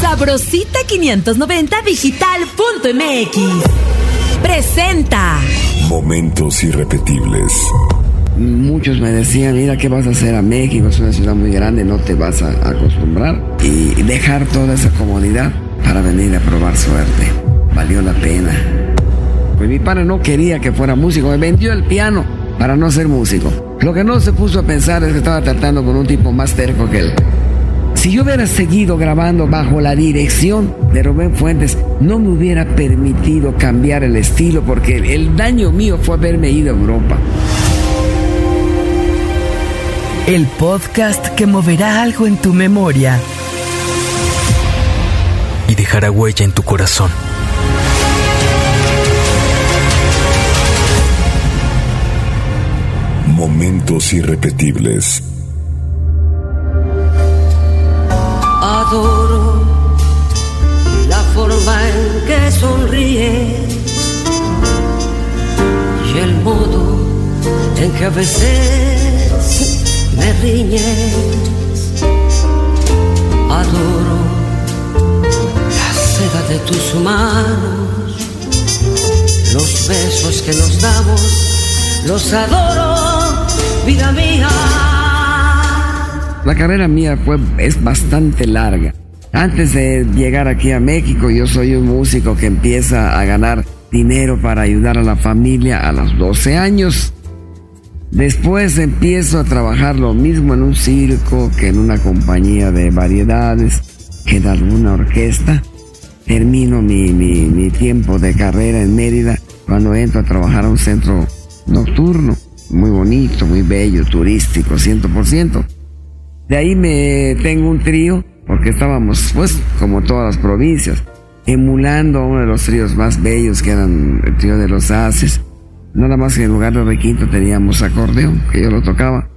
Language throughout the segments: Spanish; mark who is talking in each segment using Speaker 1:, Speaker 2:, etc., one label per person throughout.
Speaker 1: Sabrosita 590 digital.mx presenta
Speaker 2: Momentos irrepetibles.
Speaker 3: Muchos me decían, mira, ¿qué vas a hacer a México? Es una ciudad muy grande, no te vas a acostumbrar. Y dejar toda esa comodidad para venir a probar suerte. Valió la pena. Pues mi padre no quería que fuera músico, me vendió el piano para no ser músico. Lo que no se puso a pensar es que estaba tratando con un tipo más terco que él. Si yo hubiera seguido grabando bajo la dirección de Rubén Fuentes, no me hubiera permitido cambiar el estilo porque el daño mío fue haberme ido a Europa.
Speaker 1: El podcast que moverá algo en tu memoria
Speaker 4: y dejará huella en tu corazón.
Speaker 2: Momentos irrepetibles.
Speaker 5: Sonríe y el modo en que a veces me riñes. Adoro la seda de tus manos, los besos que nos damos, los adoro, vida mía.
Speaker 3: La carrera mía fue, es bastante larga. Antes de llegar aquí a México, yo soy un músico que empieza a ganar dinero para ayudar a la familia a los 12 años. Después empiezo a trabajar lo mismo en un circo que en una compañía de variedades, que en alguna orquesta. Termino mi, mi, mi tiempo de carrera en Mérida cuando entro a trabajar a un centro nocturno, muy bonito, muy bello, turístico, 100%. De ahí me tengo un trío, porque estábamos, pues, como todas las provincias, emulando uno de los tríos más bellos que eran el trío de los Haces. Nada más que en lugar de requinto teníamos acordeón, que yo lo tocaba.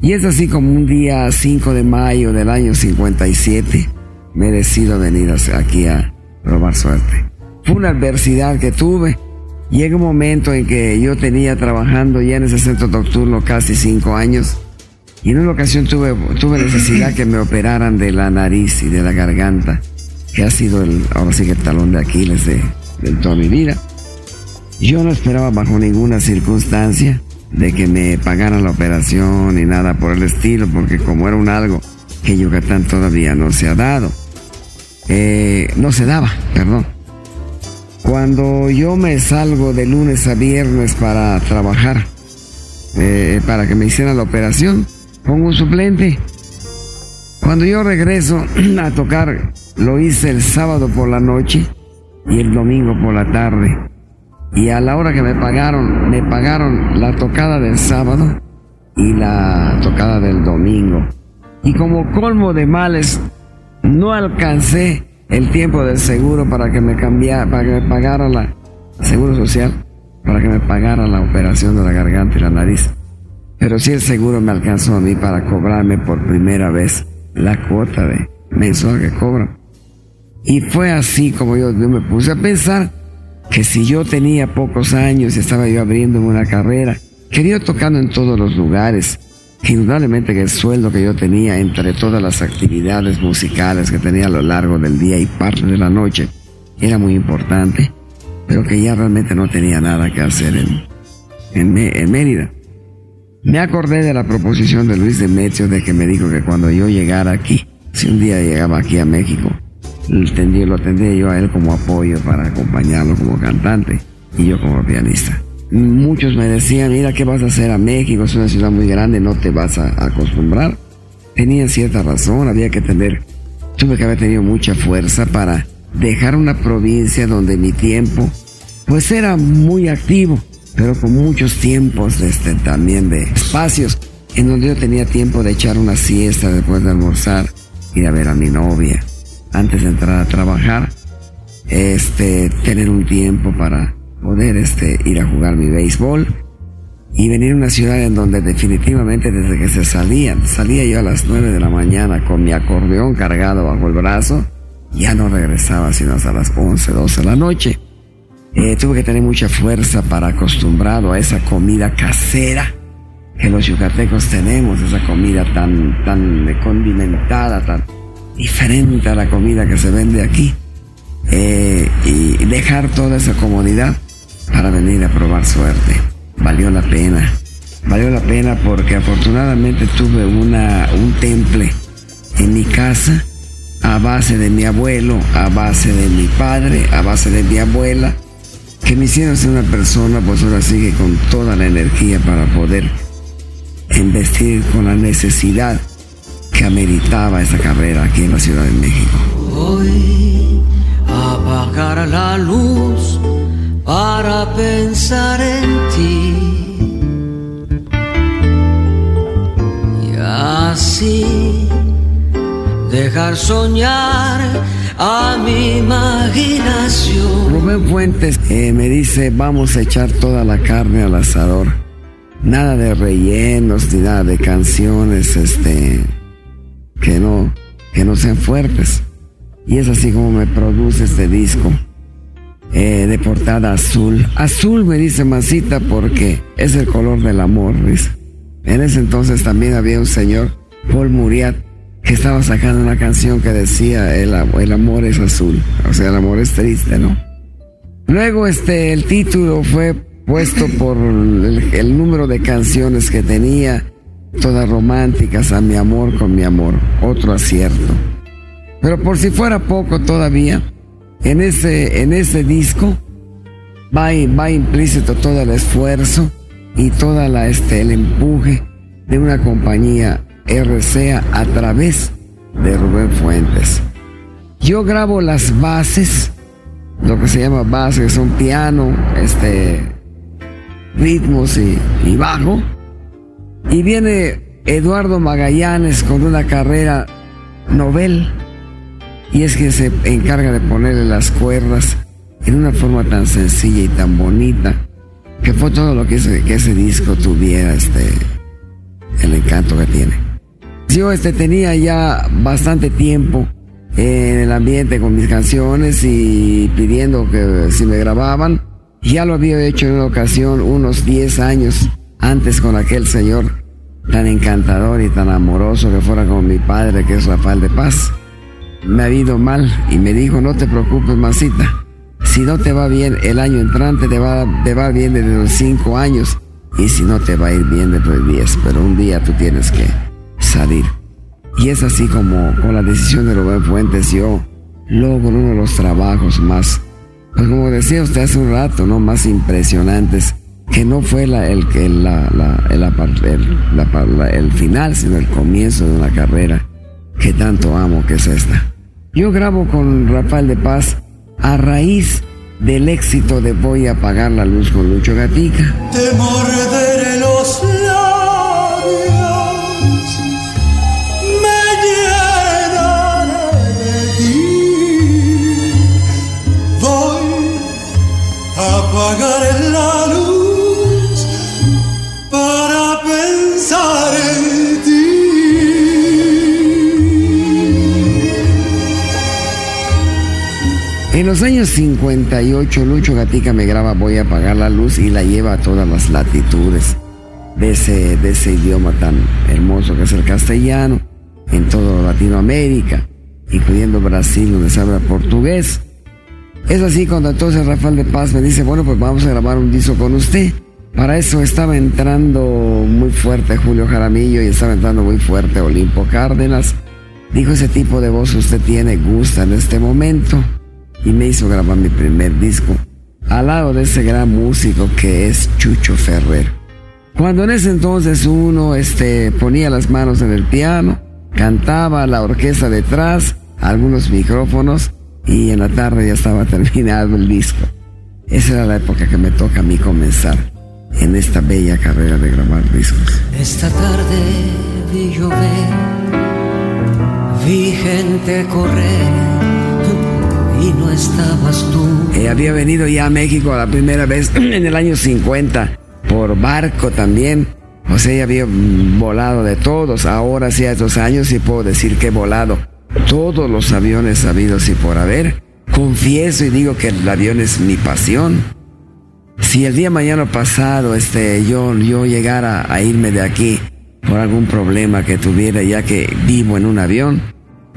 Speaker 3: Y es así como un día 5 de mayo del año 57 me decido venir aquí a probar suerte. Fue una adversidad que tuve. Llega un momento en que yo tenía trabajando ya en ese centro nocturno casi cinco años y en una ocasión tuve, tuve necesidad que me operaran de la nariz y de la garganta, que ha sido el, ahora sí que el talón de Aquiles de, de toda mi vida. Yo no esperaba bajo ninguna circunstancia de que me pagaran la operación ni nada por el estilo, porque como era un algo que Yucatán todavía no se ha dado, eh, no se daba, perdón. Cuando yo me salgo de lunes a viernes para trabajar, eh, para que me hicieran la operación, pongo un suplente. Cuando yo regreso a tocar, lo hice el sábado por la noche y el domingo por la tarde. Y a la hora que me pagaron, me pagaron la tocada del sábado y la tocada del domingo. Y como colmo de males, no alcancé el tiempo del seguro para que me cambiara, para que me la seguro social, para que me pagara la operación de la garganta y la nariz. Pero sí el seguro me alcanzó a mí para cobrarme por primera vez la cuota de mensual que cobran. Y fue así como yo, me puse a pensar que si yo tenía pocos años y estaba yo abriendo una carrera, quería tocando en todos los lugares, indudablemente que el sueldo que yo tenía entre todas las actividades musicales que tenía a lo largo del día y parte de la noche era muy importante, pero que ya realmente no tenía nada que hacer en, en Mérida. Me acordé de la proposición de Luis Demetrio de que me dijo que cuando yo llegara aquí, si un día llegaba aquí a México, lo tendría yo a él como apoyo para acompañarlo como cantante y yo como pianista. Muchos me decían, mira, ¿qué vas a hacer a México? Es una ciudad muy grande, no te vas a acostumbrar. Tenían cierta razón, había que tener, tuve que haber tenido mucha fuerza para dejar una provincia donde mi tiempo, pues era muy activo pero con muchos tiempos este, también de espacios en donde yo tenía tiempo de echar una siesta después de almorzar, ir a ver a mi novia, antes de entrar a trabajar, este, tener un tiempo para poder este, ir a jugar mi béisbol y venir a una ciudad en donde definitivamente desde que se salían, salía yo a las 9 de la mañana con mi acordeón cargado bajo el brazo, ya no regresaba sino hasta las 11, 12 de la noche. Eh, tuve que tener mucha fuerza para acostumbrado a esa comida casera que los yucatecos tenemos, esa comida tan, tan condimentada, tan, diferente a la comida que se vende aquí eh, y dejar toda esa comodidad para venir a probar suerte. Valió la pena. Valió la pena porque afortunadamente tuve una, un temple en mi casa a base de mi abuelo, a base de mi padre, a base de mi abuela, que me hicieron ser una persona, pues ahora sigue con toda la energía para poder investir con la necesidad que ameritaba esa carrera aquí en la Ciudad de México.
Speaker 5: Voy a apagar la luz para pensar en ti. Y así dejar soñar a mi imaginación.
Speaker 3: Rubén Fuentes eh, me dice, vamos a echar toda la carne al asador. Nada de rellenos ni nada de canciones, este, que no, que no sean fuertes. Y es así como me produce este disco. Eh, de portada azul. Azul me dice Masita porque es el color del amor, dice. En ese entonces también había un señor, Paul Muriat, estaba sacando una canción que decía el, el amor es azul, o sea, el amor es triste, ¿no? Luego este, el título fue puesto por el, número de canciones que tenía, todas románticas, a mi amor con mi amor, otro acierto. Pero por si fuera poco todavía, en ese, en ese disco va, va implícito todo el esfuerzo y toda la, este, el empuje de una compañía RCA a través de Rubén Fuentes. Yo grabo las bases, lo que se llama bases, son piano, este, ritmos y, bajo. Y viene Eduardo Magallanes con una carrera novel. Y es que se encarga de ponerle las cuerdas en una forma tan sencilla y tan bonita que fue todo lo que ese, que ese disco tuviera este el encanto que tiene. Yo este tenía ya bastante tiempo en el ambiente con mis canciones y pidiendo que si me grababan. Ya lo había hecho en una ocasión unos 10 años antes con aquel señor tan encantador y tan amoroso que fuera como mi padre, que es Rafael de Paz. Me ha ido mal y me dijo, no te preocupes, Masita. Si no te va bien el año entrante, te va, te va bien desde los 5 años. Y si no te va a ir bien desde los 10, pero un día tú tienes que salir. Y es así como con la decisión de Rubén Fuentes yo logro uno de los trabajos más, pues como decía usted hace un rato, ¿no? Más impresionantes, que no fue la, el, el, la, la, el, el final, sino el comienzo de una carrera que tanto amo, que es esta. Yo grabo con Rafael de Paz a raíz del éxito de Voy a apagar la luz con Lucho Gatica.
Speaker 6: Te morderé los a apagar la luz para pensar en ti.
Speaker 3: En los años 58, Lucho Gatica me graba Voy a apagar la luz y la lleva a todas las latitudes de ese, de ese idioma tan hermoso que es el castellano, en toda Latinoamérica, incluyendo Brasil, donde se habla portugués. Es así cuando entonces Rafael de Paz me dice, bueno, pues vamos a grabar un disco con usted. Para eso estaba entrando muy fuerte Julio Jaramillo y estaba entrando muy fuerte Olimpo Cárdenas. Dijo, ese tipo de voz usted tiene, gusta en este momento y me hizo grabar mi primer disco al lado de ese gran músico que es Chucho Ferrer. Cuando en ese entonces uno este, ponía las manos en el piano, cantaba la orquesta detrás, algunos micrófonos y en la tarde ya estaba terminado el disco. Esa era la época que me toca a mí comenzar en esta bella carrera de grabar discos.
Speaker 5: Esta tarde vi llover, vi gente correr y no estabas tú.
Speaker 3: Eh, había venido ya a México la primera vez en el año 50 por barco también. O sea, ya había mm, volado de todos. Ahora sí, a estos años sí puedo decir que he volado todos los aviones habidos y por haber. Confieso y digo que el avión es mi pasión. Si el día mañana pasado este, yo, yo llegara a irme de aquí por algún problema que tuviera ya que vivo en un avión,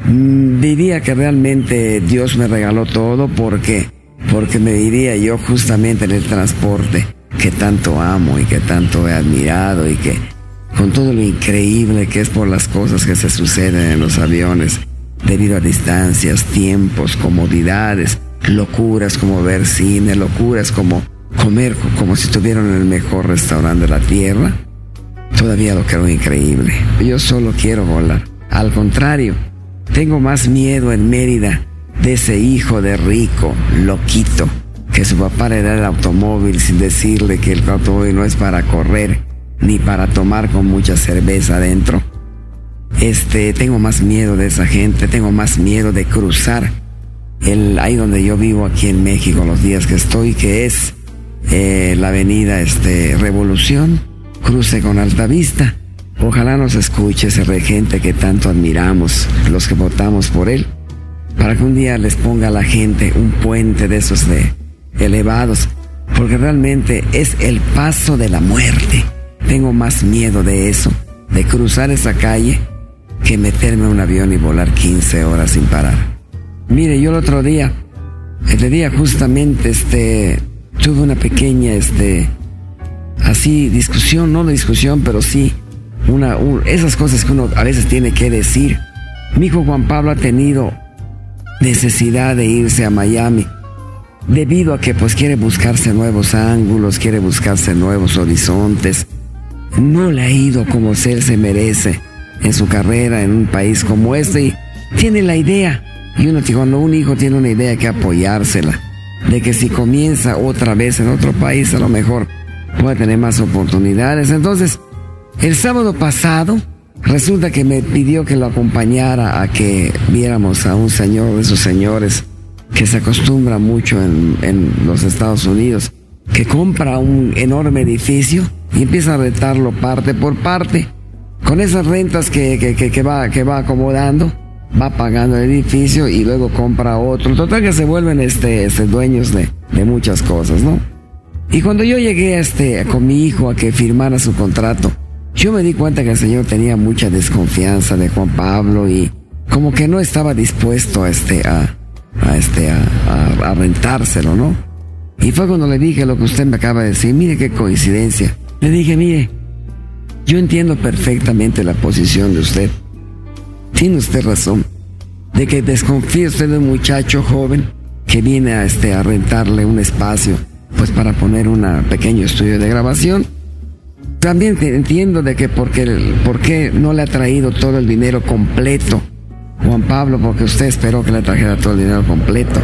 Speaker 3: mm, diría que realmente Dios me regaló todo porque, porque me diría yo justamente en el transporte que tanto amo y que tanto he admirado y que con todo lo increíble que es por las cosas que se suceden en los aviones, debido a distancias, tiempos, comodidades, locuras como ver cine, locuras como comer como si estuvieran en el mejor restaurante de la tierra, todavía lo creo increíble. Yo solo quiero volar. Al contrario, tengo más miedo en Mérida de ese hijo de rico, loquito, que su papá le da el automóvil sin decirle que el automóvil no es para correr ni para tomar con mucha cerveza adentro. Este, tengo más miedo de esa gente, tengo más miedo de cruzar el ahí donde yo vivo aquí en México los días que estoy, que es eh, la avenida este, Revolución, cruce con Altavista. Ojalá nos escuche ese regente que tanto admiramos, los que votamos por él, para que un día les ponga a la gente un puente de esos de elevados, porque realmente es el paso de la muerte. Tengo más miedo de eso, de cruzar esa calle, que meterme en un avión y volar 15 horas sin parar. Mire, yo el otro día, el día justamente este, tuve una pequeña, este, así, discusión, no una discusión, pero sí, una, esas cosas que uno a veces tiene que decir. Mi hijo Juan Pablo ha tenido necesidad de irse a Miami debido a que pues quiere buscarse nuevos ángulos, quiere buscarse nuevos horizontes. No le ha ido como él se merece en su carrera en un país como este y tiene la idea. Y uno, cuando un hijo tiene una idea hay que apoyársela de que si comienza otra vez en otro país, a lo mejor puede tener más oportunidades. Entonces, el sábado pasado, resulta que me pidió que lo acompañara a que viéramos a un señor de esos señores que se acostumbra mucho en, los Estados Unidos, que compra un enorme edificio y empieza a rentarlo parte por parte. Con esas rentas que, que, va, que va acomodando, va pagando el edificio y luego compra otro. Total que se vuelven este, este dueños de, de, muchas cosas, ¿no? Y cuando yo llegué este, con mi hijo a que firmara su contrato, yo me di cuenta que el señor tenía mucha desconfianza de Juan Pablo y como que no estaba dispuesto a, este, a, a, este, a, a, a rentárselo, ¿no? Y fue cuando le dije lo que usted me acaba de decir, mire qué coincidencia. Le dije, mire, yo entiendo perfectamente la posición de usted tiene usted razón de que desconfíe usted de un muchacho joven que viene a, este, a rentarle un espacio pues para poner un pequeño estudio de grabación. También entiendo de que porque, por qué no le ha traído todo el dinero completo Juan Pablo, porque usted esperó que le trajera todo el dinero completo.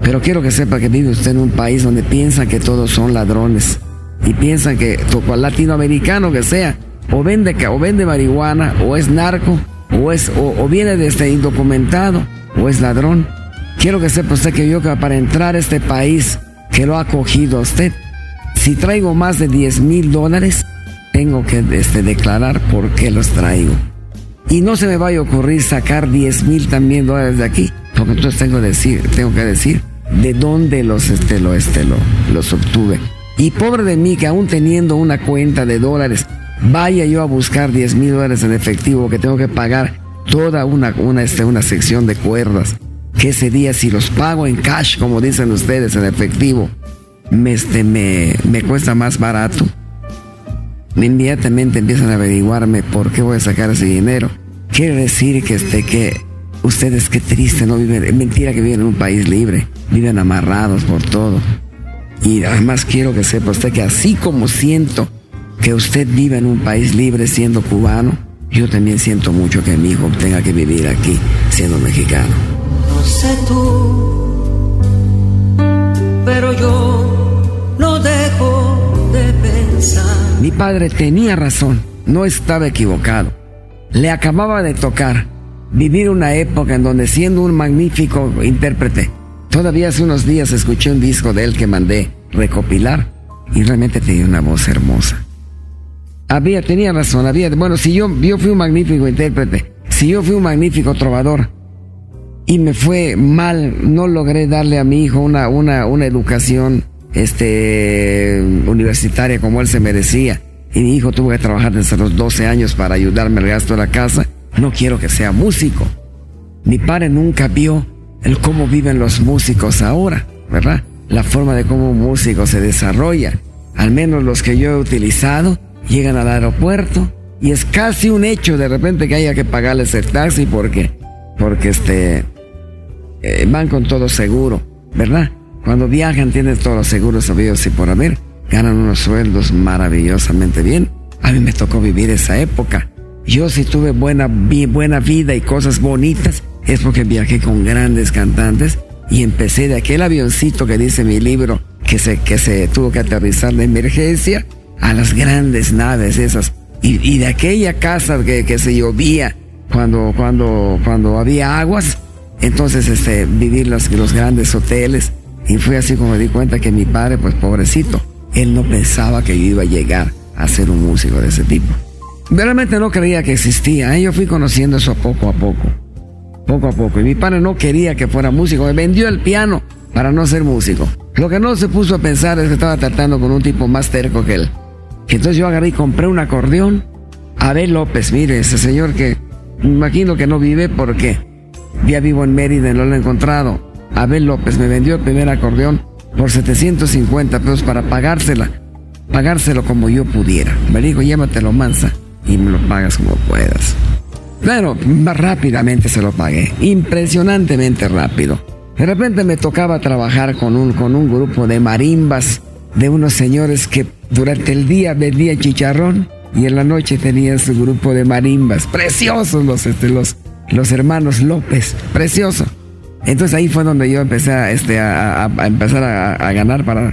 Speaker 3: Pero quiero que sepa que vive usted en un país donde piensan que todos son ladrones y piensan que cual latinoamericano que sea, o vende, o vende marihuana, o es narco, o, es, o, viene de este indocumentado, o es ladrón. Quiero que sepa usted que yo para entrar a este país que lo ha acogido a usted, si traigo más de 10 mil dólares, tengo que este, declarar por qué los traigo. Y no se me vaya a ocurrir sacar 10 mil también dólares de aquí, porque entonces tengo, decir, tengo que decir de dónde los, este, lo, este, lo, los obtuve. Y pobre de mí que aún teniendo una cuenta de dólares vaya yo a buscar 10 mil dólares en efectivo que tengo que pagar toda una, una, este, una sección de cuerdas. Que ese día si los pago en cash, como dicen ustedes, en efectivo, me, este, me, me cuesta más barato. Inmediatamente empiezan a averiguarme por qué voy a sacar ese dinero. Quiere decir que este que ustedes qué triste no viven, mentira que viven en un país libre, viven amarrados por todo. Y además quiero que sepa usted que así como siento que usted viva en un país libre siendo cubano, yo también siento mucho que mi hijo tenga que vivir aquí siendo mexicano.
Speaker 5: No sé tú, pero yo no dejo de pensar.
Speaker 3: Mi padre tenía razón, no estaba equivocado. Le acababa de tocar vivir una época en donde siendo un magnífico intérprete, todavía hace unos días escuché un disco de él que mandé recopilar y realmente tenía una voz hermosa. Había, tenía razón, había, bueno, si yo, yo fui un magnífico intérprete, si yo fui un magnífico trovador y me fue mal, no logré darle a mi hijo una, una, una educación, este, universitaria como él se merecía, y mi hijo tuvo que trabajar desde los 12 años para ayudarme al gasto de la casa, no quiero que sea músico. Mi padre nunca vio el cómo viven los músicos ahora, ¿verdad? La forma de cómo un músico se desarrolla. Al menos los que yo he utilizado llegan al aeropuerto y es casi un hecho de repente que haya que pagarles el taxi porque, porque este, eh, van con todo seguro, ¿verdad? Cuando viajan tienen todos los seguros sabidos y por haber, ganan unos sueldos maravillosamente bien. A mí me tocó vivir esa época. Yo si tuve buena, buena vida y cosas bonitas es porque viajé con grandes cantantes y empecé de aquel avioncito que dice mi libro que se, que se tuvo que aterrizar de emergencia a las grandes naves esas y, de aquella casa que, que, se llovía cuando, cuando, cuando había aguas, entonces este, vivir los, los grandes hoteles. Y fue así como me di cuenta que mi padre, pues pobrecito, él no pensaba que yo iba a llegar a ser un músico de ese tipo. Realmente no creía que existía, ¿eh? yo fui conociendo eso poco a poco, poco a poco. Y mi padre no quería que fuera músico, me vendió el piano para no ser músico. Lo que no se puso a pensar es que estaba tratando con un tipo más terco que él entonces yo agarré y compré un acordeón. Abel López, mire, ese señor que imagino que no vive porque ya vivo en Mérida y no lo he encontrado. Abel López me vendió el primer acordeón por 750 pesos para pagársela, pagárselo como yo pudiera. Me dijo, llévatelo mansa y me lo pagas como puedas. Bueno, más rápidamente se lo pagué, impresionantemente rápido. De repente me tocaba trabajar con un, con un grupo de marimbas de unos señores que durante el día vendían chicharrón y en la noche tenían su grupo de marimbas. Preciosos los, este, los, los hermanos López, precioso. Entonces ahí fue donde yo empecé a, este, a, empezar a, ganar para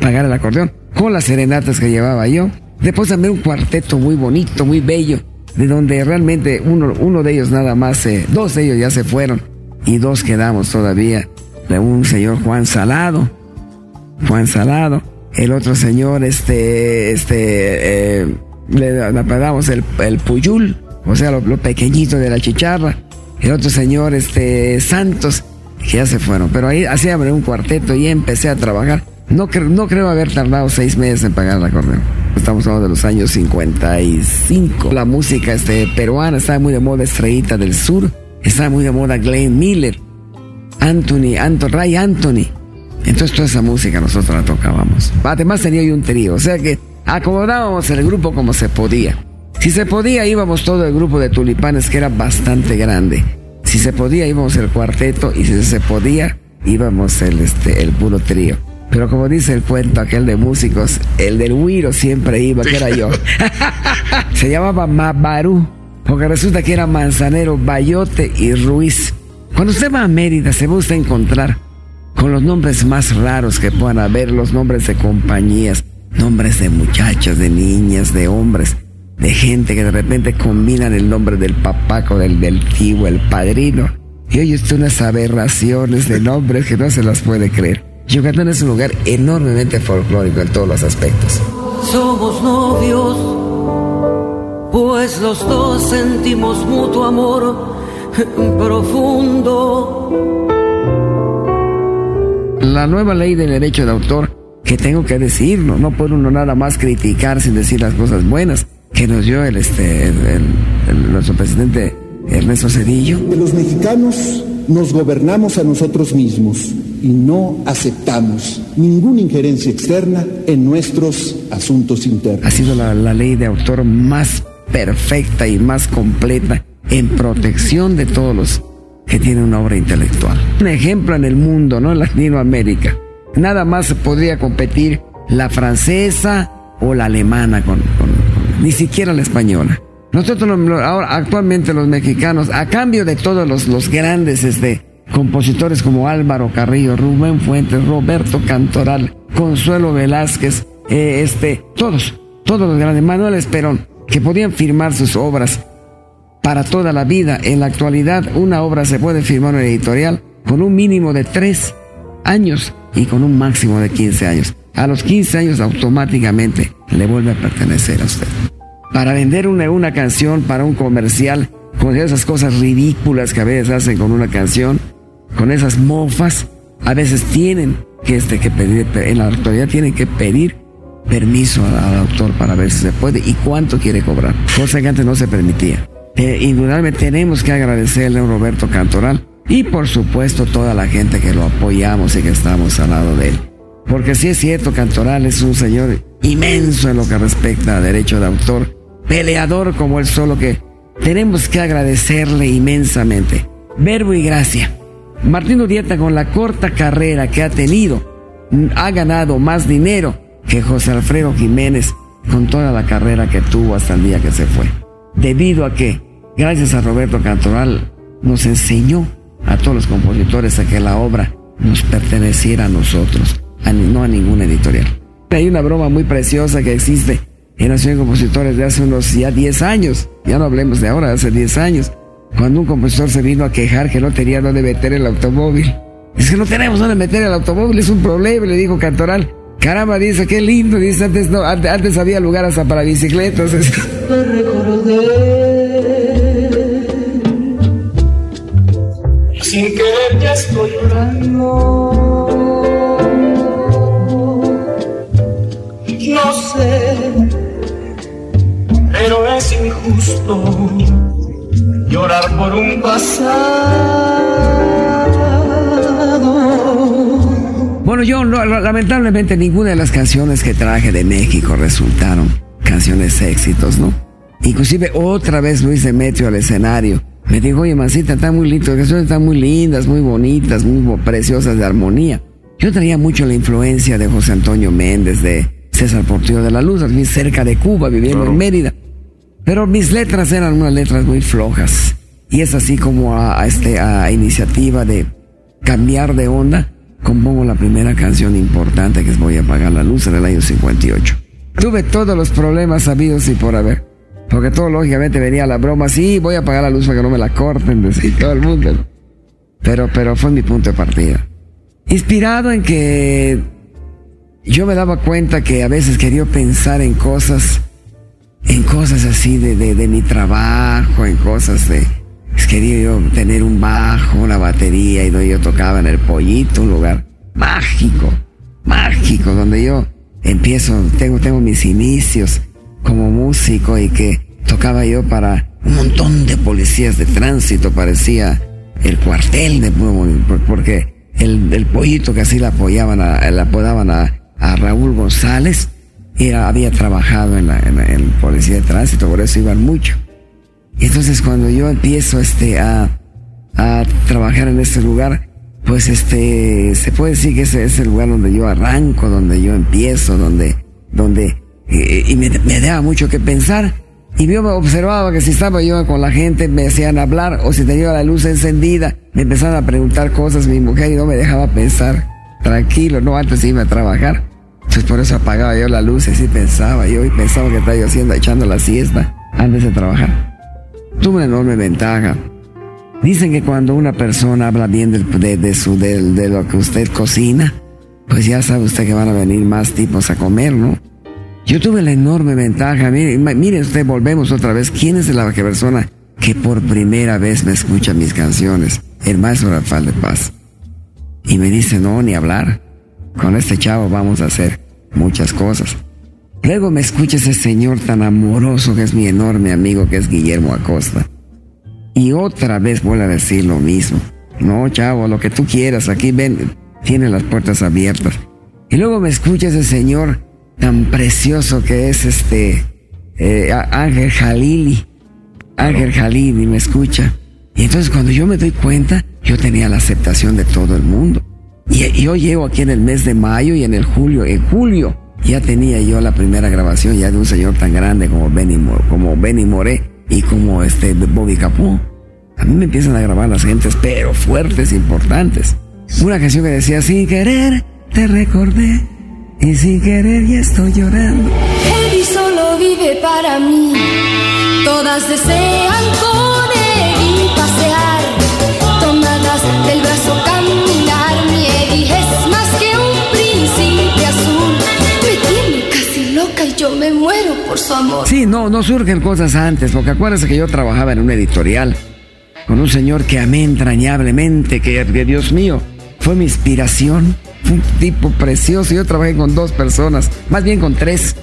Speaker 3: pagar el acordeón. Con las serenatas que llevaba yo. Después también un cuarteto muy bonito, muy bello. De donde realmente uno, uno de ellos nada más, eh, dos de ellos ya se fueron. Y dos quedamos todavía. De un señor Juan Salado. Juan Salado el otro señor, este, este, eh, le apagamos el, el puyul, o sea, lo, pequeñito de la chicharra. El otro señor, este, Santos, que ya se fueron. Pero ahí así un cuarteto y empecé a trabajar. No, no creo haber tardado seis meses en pagar la acordeón. Estamos hablando de los años 55. La música este, peruana estaba muy de moda Estrellita del Sur. Estaba muy de moda Glenn Miller. Anthony, Anton, Ray Anthony. Entonces toda esa música nosotros la tocábamos. Además tenía yo un trío, o sea que acomodábamos el grupo como se podía. Si se podía íbamos todo el grupo de tulipanes que era bastante grande. Si se podía íbamos el cuarteto y si se podía íbamos el, este, el puro trío. Pero como dice el cuento aquel de músicos, el del Huiro siempre iba, que era yo. se llamaba Mabarú, porque resulta que era Manzanero, Bayote y Ruiz. Cuando usted va a Mérida se va a encontrar con los nombres más raros que puedan haber, los nombres de compañías, nombres de muchachos, de niñas, de hombres, de gente que de repente combinan el nombre del papá con el del tío, el padrino. Y hoy están unas aberraciones de nombres que no se las puede creer. Yucatán es un lugar enormemente folclórico en todos los aspectos.
Speaker 5: Somos novios, pues los dos sentimos mutuo amor profundo
Speaker 3: la nueva ley del derecho de autor, que tengo que decirlo, no puede uno nada más criticar sin decir las cosas buenas que nos dio el, este, el, nuestro presidente Ernesto Cedillo.
Speaker 7: Los mexicanos nos gobernamos a nosotros mismos y no aceptamos ninguna injerencia externa en nuestros asuntos internos.
Speaker 3: Ha sido la, la ley de autor más perfecta y más completa en protección de todos los que tiene una obra intelectual. Un ejemplo en el mundo, ¿no? En Latinoamérica. Nada más podría competir la francesa o la alemana con, ni siquiera la española. Nosotros ahora actualmente los mexicanos, a cambio de todos los, grandes este, compositores como Álvaro Carrillo, Rubén Fuentes, Roberto Cantoral, Consuelo Velázquez, eh, este, todos, todos los grandes, Manuel Esperón, que podían firmar sus obras para toda la vida. En la actualidad, una obra se puede firmar en editorial con un mínimo de 3 años y con un máximo de 15 años. A los 15 años automáticamente le vuelve a pertenecer a usted. Para vender una, una canción para un comercial, con esas cosas ridículas que a veces hacen con una canción, con esas mofas, a veces tienen que, este, que pedir, en la actualidad tienen que pedir permiso al autor para ver si se puede y cuánto quiere cobrar, cosa que antes no se permitía. Eh, indudablemente tenemos que agradecerle a Roberto Cantoral y por supuesto toda la gente que lo apoyamos y que estamos al lado de él. Porque si es cierto, Cantoral es un señor inmenso en lo que respecta a derecho de autor, peleador como él solo que tenemos que agradecerle inmensamente. Verbo y gracia. Martín Urieta con la corta carrera que ha tenido ha ganado más dinero que José Alfredo Jiménez con toda la carrera que tuvo hasta el día que se fue. Debido a que, gracias a Roberto Cantoral, nos enseñó a todos los compositores a que la obra nos perteneciera a nosotros, no a ninguna editorial. Hay una broma muy preciosa que existe en la Asociación de Compositores de hace unos ya 10 años, ya no hablemos de ahora, hace 10 años, cuando un compositor se vino a quejar que no tenía dónde meter el automóvil. Es que no tenemos dónde meter el automóvil, es un problema, le dijo Cantoral. Caramba, dice, qué lindo, dice, antes, no, antes, había lugar hasta para bicicletas.
Speaker 6: Sin querer ya estoy llorando. No sé, pero es injusto llorar por un pasado.
Speaker 3: Bueno, yo lamentablemente ninguna de las canciones que traje de México resultaron canciones éxitos, ¿no? Inclusive otra vez Luis Demetrio al escenario. Me dijo, oye, Mancita, están muy lindas, las canciones están muy lindas, muy bonitas, muy preciosas de armonía. Yo traía mucho la influencia de José Antonio Méndez, de César Portillo de la Luz, aquí cerca de Cuba, viviendo en Mérida. Pero mis letras eran unas letras muy flojas. Y es así como a, este, a iniciativa de cambiar de onda, compongo la primera canción importante que es Voy a apagar la luz en el año 58. Tuve todos los problemas sabidos y por haber. Porque todo lógicamente venía la broma, sí, voy a apagar la luz para que no me la corten, decía todo el mundo. Pero, pero fue mi punto de partida. Inspirado en que yo me daba cuenta que a veces quería pensar en cosas en cosas así de, de, mi trabajo, en cosas de... Quería yo tener un bajo, una batería y donde yo tocaba en el pollito, un lugar mágico, mágico, donde yo empiezo, tengo, tengo mis inicios como músico y que tocaba yo para un montón de policías de tránsito, parecía el cuartel de porque el, el pollito que así le apoyaban, a, apodaban a, Raúl González, había trabajado en la, policía de tránsito, por eso iban mucho. Entonces cuando yo empiezo este, a, a trabajar en este lugar, pues este, se puede decir que ese es el lugar donde yo arranco, donde yo empiezo, donde, donde, eh, y me, me daba mucho que pensar. Y yo observaba que si estaba yo con la gente, me hacían hablar, o si tenía la luz encendida, me empezaban a preguntar cosas mi mujer y no me dejaba pensar tranquilo, no antes de irme a trabajar. Entonces por eso apagaba yo la luz y así pensaba yo y pensaba que estaba yo haciendo, echando la siesta antes de trabajar. Tuve una enorme ventaja. Dicen que cuando una persona habla bien de, de, su, de, lo que usted cocina, pues ya sabe usted que van a venir más tipos a comer, ¿no? Yo tuve la enorme ventaja. Mire, mire usted, volvemos otra vez. ¿Quién es la persona que por primera vez me escucha mis canciones? El maestro Rafael de Paz. Y me dice, no, ni hablar con este chavo vamos a hacer muchas cosas. Luego me escucha ese señor tan amoroso que es mi enorme amigo que es Guillermo Acosta. Y otra vez vuelve a decir lo mismo. No, chavo, lo que tú quieras, aquí ven, tiene las puertas abiertas. Y luego me escucha ese señor tan precioso que es este eh, Ángel Jalili. Ángel Jalili me escucha. Y entonces cuando yo me doy cuenta, yo tenía la aceptación de todo el mundo. Y yo llego aquí en el mes de mayo y en el julio, en julio, ya tenía yo la primera grabación ya de un señor tan grande como Benny, como Benny Moré y como este Bobby Capó. A mí me empiezan a grabar las gentes, pero fuertes, importantes. Una canción que decía, sin querer, te recordé, y sin querer ya estoy llorando.
Speaker 8: Él solo vive para mí, todas desean con él y pasear, tomadas del brazo yo me muero por su amor.
Speaker 3: Sí, no, no surgen cosas antes, porque acuérdese que yo trabajaba en un editorial con un señor que amé entrañablemente, que, Dios mío, fue mi inspiración, un tipo precioso. Yo trabajé con dos personas, más bien con tres.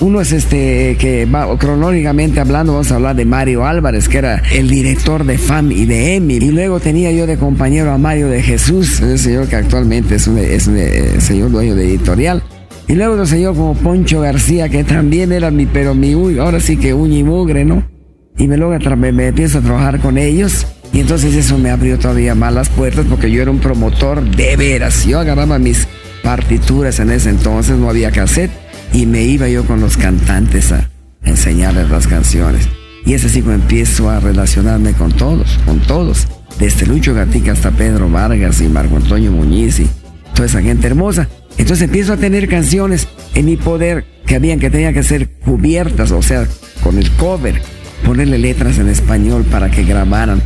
Speaker 3: Uno es este que va cronológicamente hablando, vamos a hablar de Mario Álvarez, que era el director de FAM y de EMI. Y luego tenía yo de compañero a Mario de Jesús, ese señor que actualmente es un, eh, señor dueño de editorial. Y luego otro señor como Poncho García, que también era mi, pero mi, uy, ahora sí que uña y mugre, ¿no? Y me luego me, me empiezo a trabajar con ellos. Y entonces eso me abrió todavía más las puertas porque yo era un promotor de veras. Yo agarraba mis partituras en ese entonces, no había cassette, y me iba yo con los cantantes a enseñarles las canciones. Y es así como empiezo a relacionarme con todos, con todos. Desde Lucho Gatica hasta Pedro Vargas y Marco Antonio Muñiz y toda esa gente hermosa. Entonces empiezo a tener canciones en mi poder que habían que tenían que ser cubiertas, o sea, con el cover, ponerle letras en español para que grabaran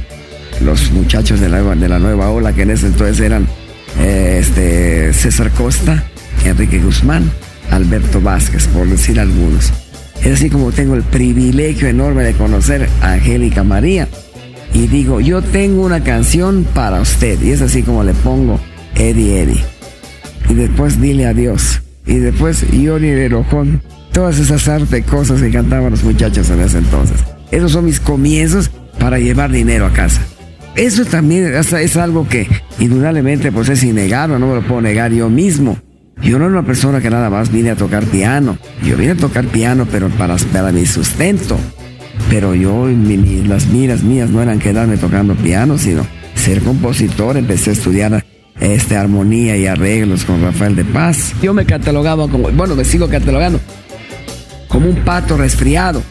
Speaker 3: los muchachos de la, de la nueva ola, que en ese entonces eran eh, este, César Costa, Enrique Guzmán, Alberto Vázquez, por decir algunos. Es así como tengo el privilegio enorme de conocer a Angélica María. Y digo, yo tengo una canción para usted. Y es así como le pongo Eddie Eddie y después dile adiós. Y después Yori de Rojón. Todas esas artes cosas que cantaban los muchachos en ese entonces. Esos son mis comienzos para llevar dinero a casa. Eso también es algo que indudablemente pues es innegable, no me lo puedo negar yo mismo. Yo no era una persona que nada más vine a tocar piano. Yo vine a tocar piano pero para, para mi sustento. Pero yo, las miras mías no eran quedarme tocando piano, sino ser compositor. Empecé a estudiar este, armonía y arreglos con Rafael de Paz. Yo me catalogaba como, bueno, me sigo catalogando como un pato resfriado,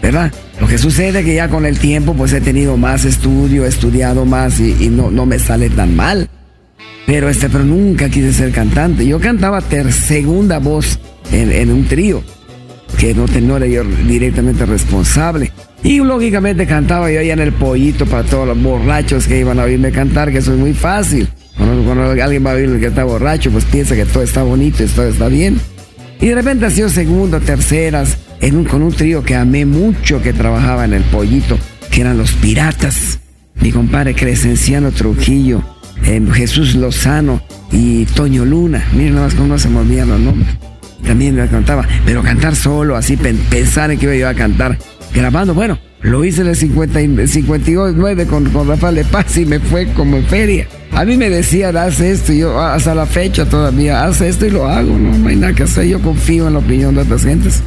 Speaker 3: ¿verdad? Lo que sucede es que ya con el tiempo pues he tenido más estudio, he estudiado más y, no, no me sale tan mal. Pero este, pero nunca quise ser cantante. Yo cantaba ter segunda voz en, en un trío, que no, no era yo directamente responsable. Y lógicamente cantaba yo allá en el pollito para todos los borrachos que iban a oírme cantar, que eso es muy fácil. Cuando, alguien va a oír que está borracho, pues piensa que todo está bonito y todo está bien. Y de repente ha sido segundo, terceras, en un, con un trío que amé mucho, que trabajaba en el pollito, que eran los piratas. Mi compadre Crescenciano Trujillo, eh, Jesús Lozano y Toño Luna. Miren nada más cómo se movían los nombres. También me cantaba, pero cantar solo, así pensar en que iba yo a cantar grabando. Bueno, lo hice en el 50, 59 con, con Rafael de Paz y me fue como en feria. A mí me decían, haz esto, y yo hasta la fecha todavía, haz esto y lo hago, no, no hay nada que hacer, yo confío en la opinión de otras gentes.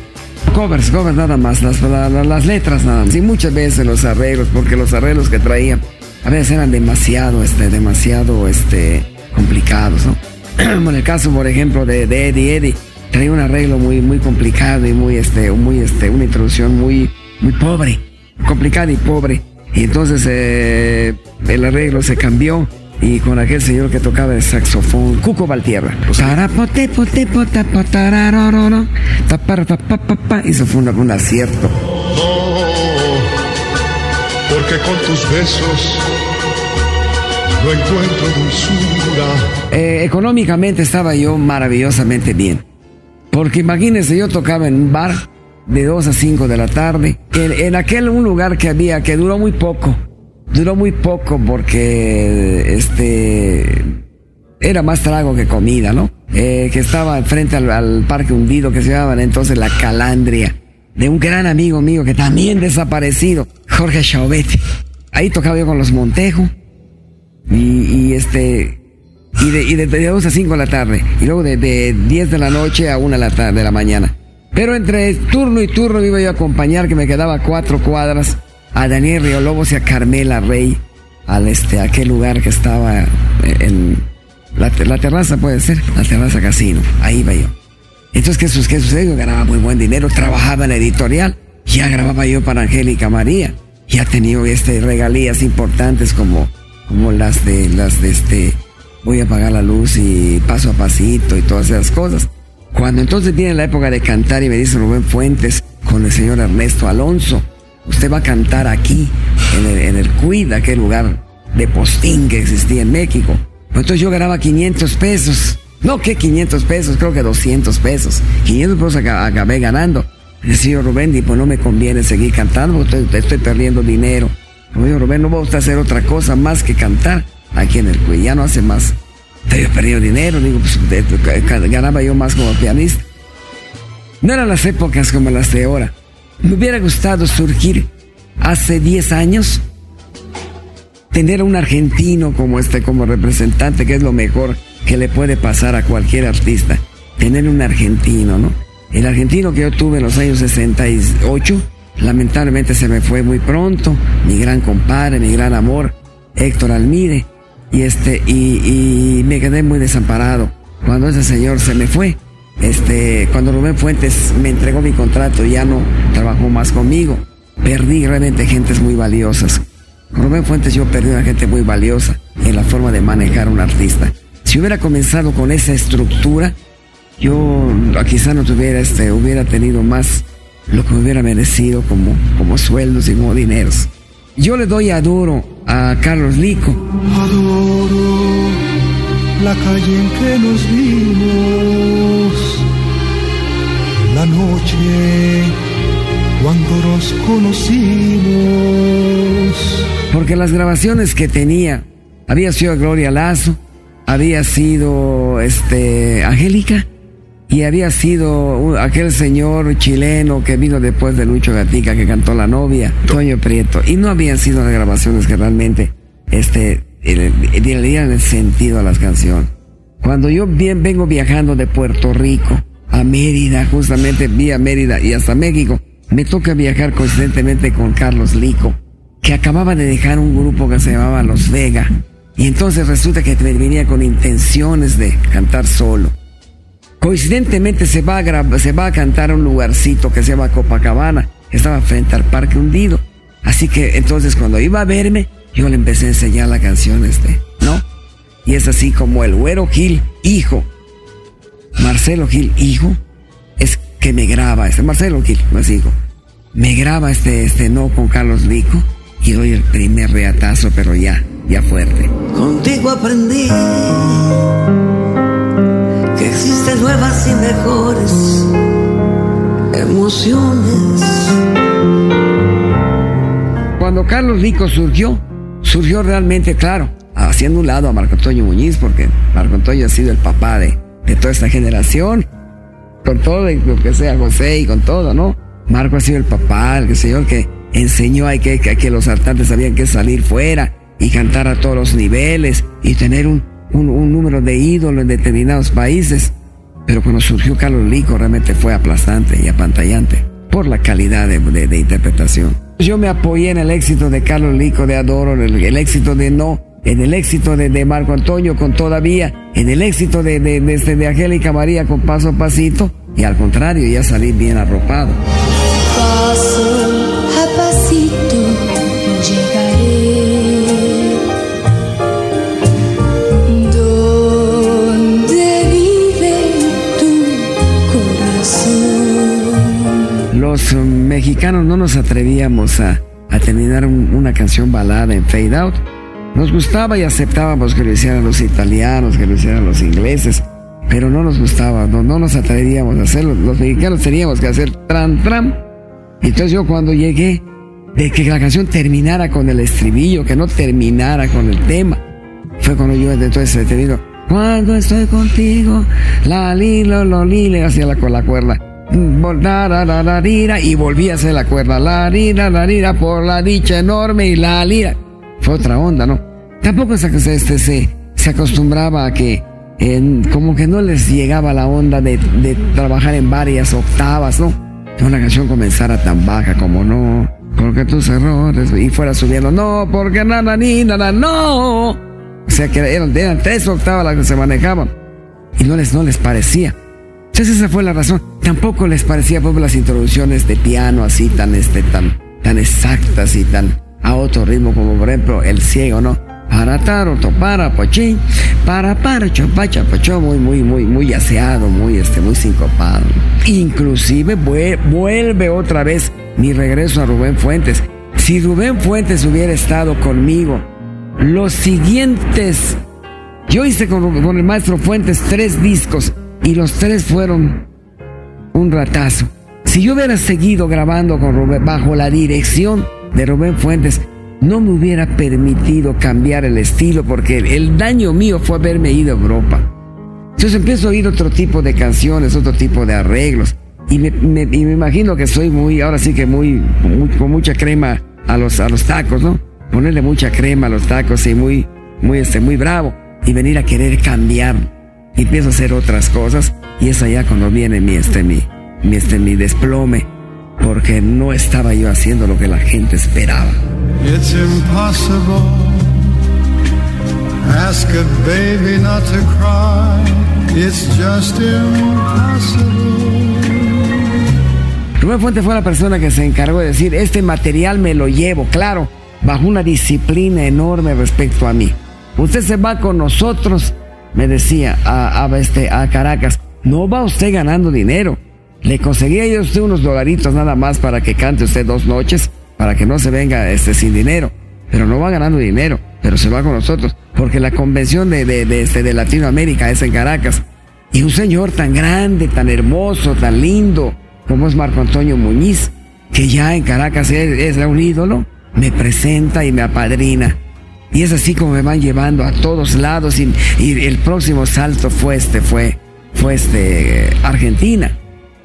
Speaker 3: Covers, covers nada más, las, las, letras nada más. Y muchas veces los arreglos, porque los arreglos que traían a veces eran demasiado, este, demasiado, este, complicados, ¿no? en el caso, por ejemplo, de, de Eddie Eddie, traía un arreglo muy, muy complicado y muy, este, muy, este, una introducción muy, muy pobre, complicada y pobre. Y entonces eh, el arreglo se cambió y con aquel señor que tocaba el saxofón, Cuco Valtierra. Y eso fue un, acierto.
Speaker 6: porque con tus besos no encuentro dulzura.
Speaker 3: Eh, económicamente estaba yo maravillosamente bien. Porque imagínense, yo tocaba en un bar de 2 a 5 de la tarde, en, en aquel un lugar que había que duró muy poco Duró muy poco porque este era más trago que comida, ¿no? Eh, que estaba frente al, parque hundido que se llamaba entonces la Calandria, de un gran amigo mío que también desaparecido, Jorge Chauvetti. Ahí tocaba yo con los Montejo. Y, este. Y de, y de, 2 a 5 de la tarde. Y luego de, de 10 de la noche a 1 de la, tarde, de la mañana. Pero entre turno y turno iba yo a acompañar, que me quedaba cuatro cuadras a Daniel Riolobos y a Carmela Rey al este, aquel lugar que estaba en la, terraza, puede ser, la terraza casino. Ahí iba yo. Entonces, ¿qué, qué sucedió? Ganaba muy buen dinero, trabajaba en la editorial, ya grababa yo para Angélica María, ya tenía este, regalías importantes como, como las de, las de este, voy a apagar la luz y paso a pasito y todas esas cosas. Cuando entonces viene la época de cantar y me dice Rubén Fuentes con el señor Ernesto Alonso, usted va a cantar aquí, en el, en el CUID, aquel lugar de postín que existía en México. Pues entonces yo ganaba 500 pesos. No, que 500 pesos, creo que 200 pesos. 500 pesos acabé ganando. Decía Rubén, y pues no me conviene seguir cantando, porque estoy, perdiendo dinero. Como digo, Rubén, no vamos a hacer otra cosa más que cantar aquí en el CUID. Ya no hace más. Estoy perdiendo dinero, digo, pues ganaba yo más como pianista. No eran las épocas como las de ahora. Me hubiera gustado surgir hace 10 años, tener a un argentino como este, como representante, que es lo mejor que le puede pasar a cualquier artista. Tener un argentino, ¿no? El argentino que yo tuve en los años 68, lamentablemente se me fue muy pronto. Mi gran compadre, mi gran amor, Héctor Almide. Y este, y, y me quedé muy desamparado cuando ese señor se me fue. Este, cuando Rubén Fuentes me entregó mi contrato, ya no trabajó más conmigo. Perdí realmente gentes muy valiosas. Rubén Fuentes yo perdí una gente muy valiosa en la forma de manejar un artista. Si hubiera comenzado con esa estructura, yo quizá no tuviera este, hubiera tenido más lo que me hubiera merecido como, como sueldos y como dineros. Yo le doy adoro a Carlos Lico.
Speaker 6: Adoro la calle en que nos vimos, la noche cuando nos conocimos.
Speaker 3: Porque las grabaciones que tenía había sido Gloria Lazo, había sido este Angélica y había sido aquel señor chileno que vino después de Lucho Gatica que cantó La novia, Toño Prieto, y no habían sido las grabaciones que realmente este le dieran el sentido a las canciones. Cuando yo bien vengo viajando de Puerto Rico a Mérida, justamente vía Mérida y hasta México, me toca viajar coincidentemente con Carlos Lico, que acababa de dejar un grupo que se llamaba Los Vega. Y entonces resulta que venía con intenciones de cantar solo. Coincidentemente se va, a se va a cantar a un lugarcito que se llama Copacabana, estaba frente al Parque Hundido. Así que entonces cuando iba a verme, yo le empecé a enseñar la canción este. Y es así como el güero Gil, hijo, Marcelo Gil, hijo, es que me graba, este Marcelo Gil, no es hijo, me graba este, este no con Carlos Lico y doy el primer reatazo, pero ya, ya fuerte.
Speaker 5: Contigo aprendí que existen nuevas y mejores emociones.
Speaker 3: Cuando Carlos Rico surgió, surgió realmente, claro, haciendo un lado a Marco Antonio Muñiz, porque Marco Antonio ha sido el papá de, de toda esta generación, con todo lo que sea José y con todo, ¿no? Marco ha sido el papá, el señor que enseñó a que, que, los saltantes sabían que salir fuera y cantar a todos los niveles y tener un, un, un número de ídolos en determinados países. Pero cuando surgió Carlos Lico realmente fue aplastante y apantallante por la calidad de, de, de interpretación. Yo me apoyé en el éxito de Carlos Lico de Adoro, el, el éxito de No, en el éxito de, de, Marco Antonio con Todavía, en el éxito de, de, de, este, de Angélica María con Paso a Pasito, y al contrario, ya salí bien arropado.
Speaker 8: Paso a pasito llegaré donde vive tu corazón.
Speaker 3: Los mexicanos no nos atrevíamos a, a terminar un, una canción balada en fade out. Nos gustaba y aceptábamos que lo hicieran los italianos, que lo hicieran los ingleses, pero no nos gustaba, no, no nos atrevíamos a hacerlo. Los mexicanos teníamos que hacer tran tran. Entonces yo cuando llegué, de que la canción terminara con el estribillo, que no terminara con el tema, fue cuando yo entonces he tenido, cuando estoy contigo, la lilo, lo lile, hacia la, con la cuerda. Lira, y volví a hacer la cuerda, la lira, la lira, por la dicha enorme y la lira. Fue otra onda, ¿no? Tampoco se, este, se, se acostumbraba a que como que no les llegaba la onda de, de trabajar en varias octavas, ¿no? Que una canción comenzara tan baja como no, porque tus errores, y fuera subiendo, no, porque nada ni nada, no. O sea que eran, eran tres octavas las que se manejaban. Y no les, no les parecía. Entonces esa fue la razón. Tampoco les parecía pues las introducciones de piano así tan, este, tan, tan exactas y tan a otro ritmo como por ejemplo El Ciego, ¿no? Para taroto, para pochín, para para chopacha, pocho, muy, muy, muy, muy aseado, muy, este, muy sincopado. Inclusive vuelve otra vez mi regreso a Rubén Fuentes. Si Rubén Fuentes hubiera estado conmigo, los siguientes, yo hice con, con el maestro Fuentes tres discos y los tres fueron un ratazo. Si yo hubiera seguido grabando con Rubén bajo la dirección de Rubén Fuentes, no me hubiera permitido cambiar el estilo porque el, daño mío fue haberme ido a Europa. Entonces empiezo a oír otro tipo de canciones, otro tipo de arreglos. Y me, me- y me imagino que soy muy, ahora sí que muy, muy- con mucha crema a los, a los tacos, ¿no? Ponerle mucha crema a los tacos y muy, muy, este, muy bravo. Y venir a querer cambiar. Y empiezo a hacer otras cosas. Y es allá cuando viene mi, este, mi, mi, este, mi desplome. Porque no estaba yo haciendo lo que la gente esperaba.
Speaker 9: It's impossible. Ask a baby not to cry. It's just impossible.
Speaker 3: Rubén Fuente fue la persona que se encargó de decir, este material me lo llevo, claro, bajo una disciplina enorme respecto a mí. Usted se va con nosotros, me decía a, a, este, a Caracas, no va usted ganando dinero. Le conseguía yo usted unos dolaritos nada más para que cante usted dos noches, para que no se venga este, sin dinero. Pero no va ganando dinero, pero se va con nosotros, porque la convención de, de, este, de Latinoamérica es en Caracas. Y un señor tan grande, tan hermoso, tan lindo, como es Marco Antonio Muñiz, que ya en Caracas es, un ídolo, me presenta y me apadrina. Y es así como me van llevando a todos lados y, y el próximo salto fue este, fue, fue este, Argentina.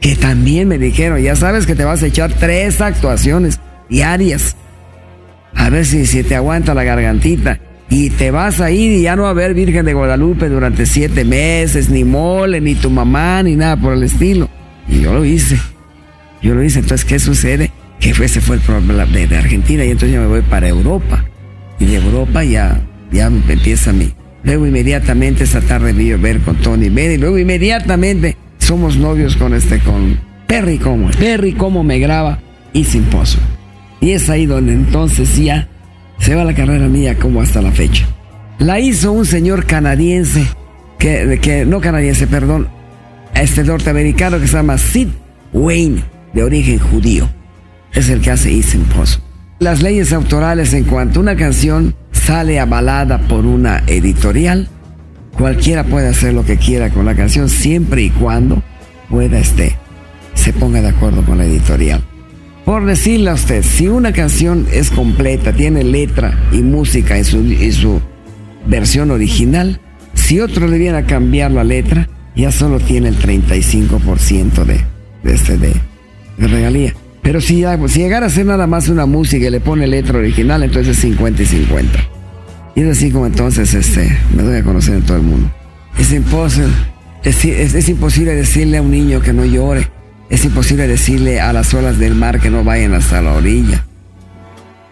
Speaker 3: Que también me dijeron, ya sabes que te vas a echar tres actuaciones diarias. A ver si, si te aguanta la gargantita. Y te vas a ir y ya no va a ver Virgen de Guadalupe durante siete meses, ni mole, ni tu mamá, ni nada por el estilo. Y yo lo hice. Yo lo hice. Entonces, ¿qué sucede? Que ese fue el problema de, Argentina y entonces yo me voy para Europa. Y de Europa ya, ya empieza mi. Luego inmediatamente esa tarde vi ver con Tony Ben y luego inmediatamente somos novios con este, con Perry Como. Perry Como me graba y sin pozo. Y es ahí donde entonces ya se va la carrera mía como hasta la fecha. La hizo un señor canadiense, que, que no canadiense, perdón, este norteamericano que se llama Sid Wayne, de origen judío. Es el que hace It's Impossible. Las leyes autorales en cuanto una canción sale avalada por una editorial, cualquiera puede hacer lo que quiera con la canción siempre y cuando pueda este se ponga de acuerdo con la editorial. Por decirle a usted, si una canción es completa, tiene letra y música en su, en su versión original, si otro le viene a cambiar la letra, ya solo tiene el 35% de, de, este, de, de regalía. Pero si, si llegara a ser nada más una música y le pone letra original, entonces es 50 y 50. Y es así como entonces este, me doy a conocer en todo el mundo. Es imposible, es, imposible decirle a un niño que no llore. Es imposible decirle a las olas del mar que no vayan hasta la orilla.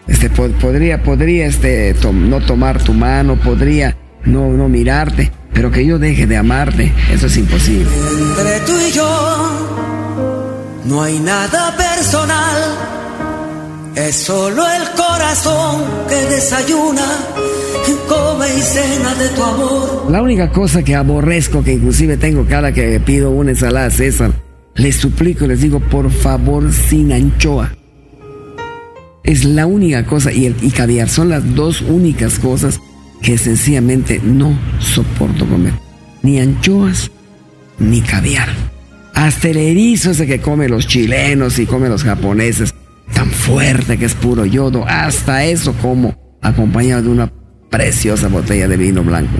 Speaker 3: Este, pod, podría, podría este, no tomar tu mano, podría no, no mirarte, pero que yo deje de amarte, eso es imposible.
Speaker 5: Entre tú y yo no hay nada personal, es solo el corazón que desayuna, come y cena de tu amor.
Speaker 3: La única cosa que aborrezco, que inclusive tengo cada que pido una ensalada César, les suplico, les digo, por favor, sin anchoa. Es la única cosa, y, el, y caviar son las dos únicas cosas que sencillamente no soporto comer. Ni anchoas, ni caviar. Hasta el erizo ese que come los chilenos y come los japoneses, tan fuerte que es puro yodo, hasta eso como, acompañado de una preciosa botella de vino blanco.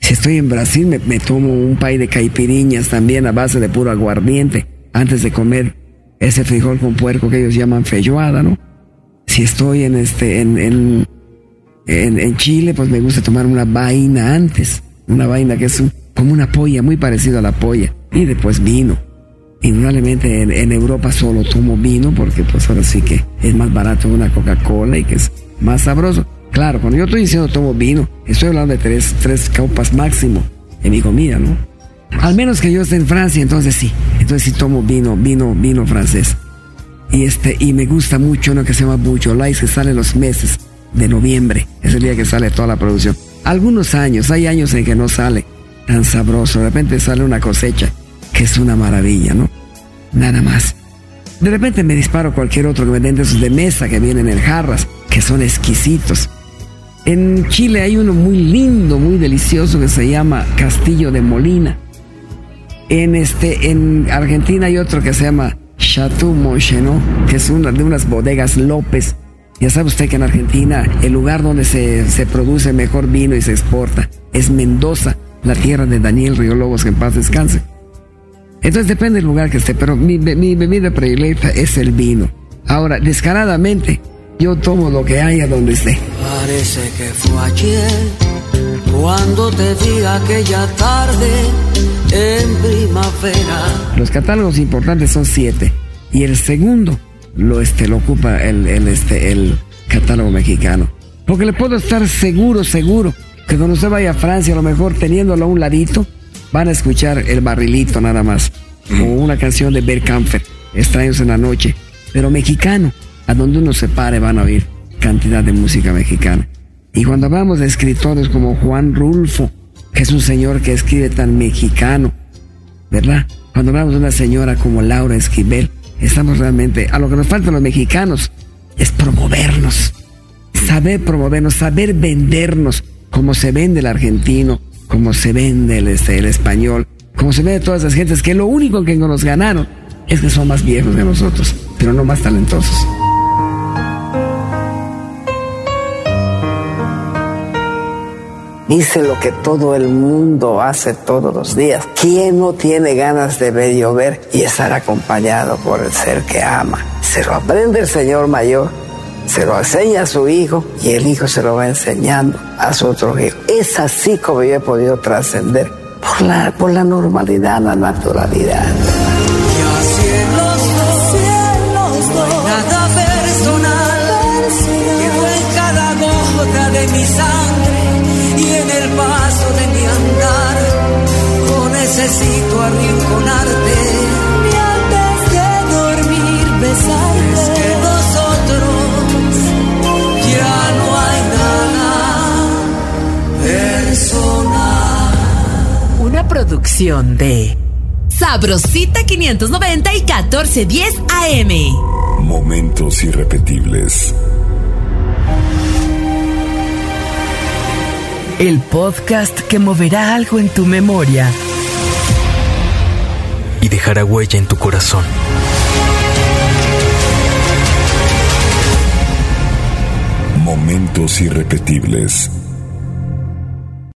Speaker 3: Si estoy en Brasil, me, tomo un pay de caipiriñas también a base de puro aguardiente antes de comer ese frijol con puerco que ellos llaman feijoada, ¿no? Si estoy en este, en, en, en, Chile, pues me gusta tomar una vaina antes, una vaina que es un, como una polla, muy parecido a la polla, y después vino. Indudablemente en, en, Europa solo tomo vino porque pues ahora sí que es más barato una Coca-Cola y que es más sabroso. Claro, cuando yo estoy diciendo tomo vino, estoy hablando de tres, tres copas máximo en mi comida, ¿no? Al menos que yo esté en Francia, entonces sí. Entonces sí tomo vino, vino, vino francés. Y este, y me gusta mucho uno que se llama Beaujolais, que sale en los meses de noviembre. Es el día que sale toda la producción. Algunos años, hay años en que no sale tan sabroso. De repente sale una cosecha que es una maravilla, ¿no? Nada más. De repente me disparo cualquier otro que me den de esos de mesa que vienen en jarras, que son exquisitos. En Chile hay uno muy lindo, muy delicioso que se llama Castillo de Molina. En este, en Argentina hay otro que se llama Chateau Moncheno, que es una de unas bodegas López. Ya sabe usted que en Argentina el lugar donde se, se produce mejor vino y se exporta es Mendoza, la tierra de Daniel Río Lobos, que en paz descanse. Entonces depende del lugar que esté, pero mi, mi bebida predilecta es el vino. Ahora, descaradamente, yo tomo lo que haya donde esté.
Speaker 5: Parece que fue ayer cuando te vi aquella tarde en primavera.
Speaker 3: Los catálogos importantes son siete y el segundo lo, este, lo ocupa el, el, este, el catálogo mexicano. Porque le puedo estar seguro, seguro, que cuando usted vaya a Francia, a lo mejor teniéndolo a un ladito, van a escuchar el barrilito nada más, o una canción de Berkamfer, Extraños en la Noche, pero mexicano, a donde uno se pare van a oír cantidad de música mexicana. Y cuando hablamos de escritores como Juan Rulfo, que es un señor que escribe tan mexicano, ¿verdad? Cuando hablamos de una señora como Laura Esquivel, estamos realmente, a lo que nos faltan los mexicanos, es promovernos, saber promovernos, saber vendernos, como se vende el argentino, como se vende el, este, español, como se vende todas esas gentes, que lo único que nos ganaron es que son más viejos que nosotros, pero no más talentosos.
Speaker 10: Hice lo que todo el mundo hace todos los días. ¿Quién no tiene ganas de ver llover y estar acompañado por el ser que ama? Se lo aprende el Señor mayor, se lo enseña a su hijo y el hijo se lo va enseñando a su otro hijo. Es así como yo he podido trascender por la, por la normalidad, la naturalidad.
Speaker 5: Nada personal. Necesito arrinconarte.
Speaker 8: Y antes de dormir, besarte.
Speaker 5: Es que nosotros ya no hay nada personal.
Speaker 11: Una producción de Sabrosita 590 y 1410 AM.
Speaker 2: Momentos irrepetibles.
Speaker 1: El podcast que moverá algo en tu memoria.
Speaker 4: Dejará huella en tu corazón.
Speaker 2: Momentos irrepetibles.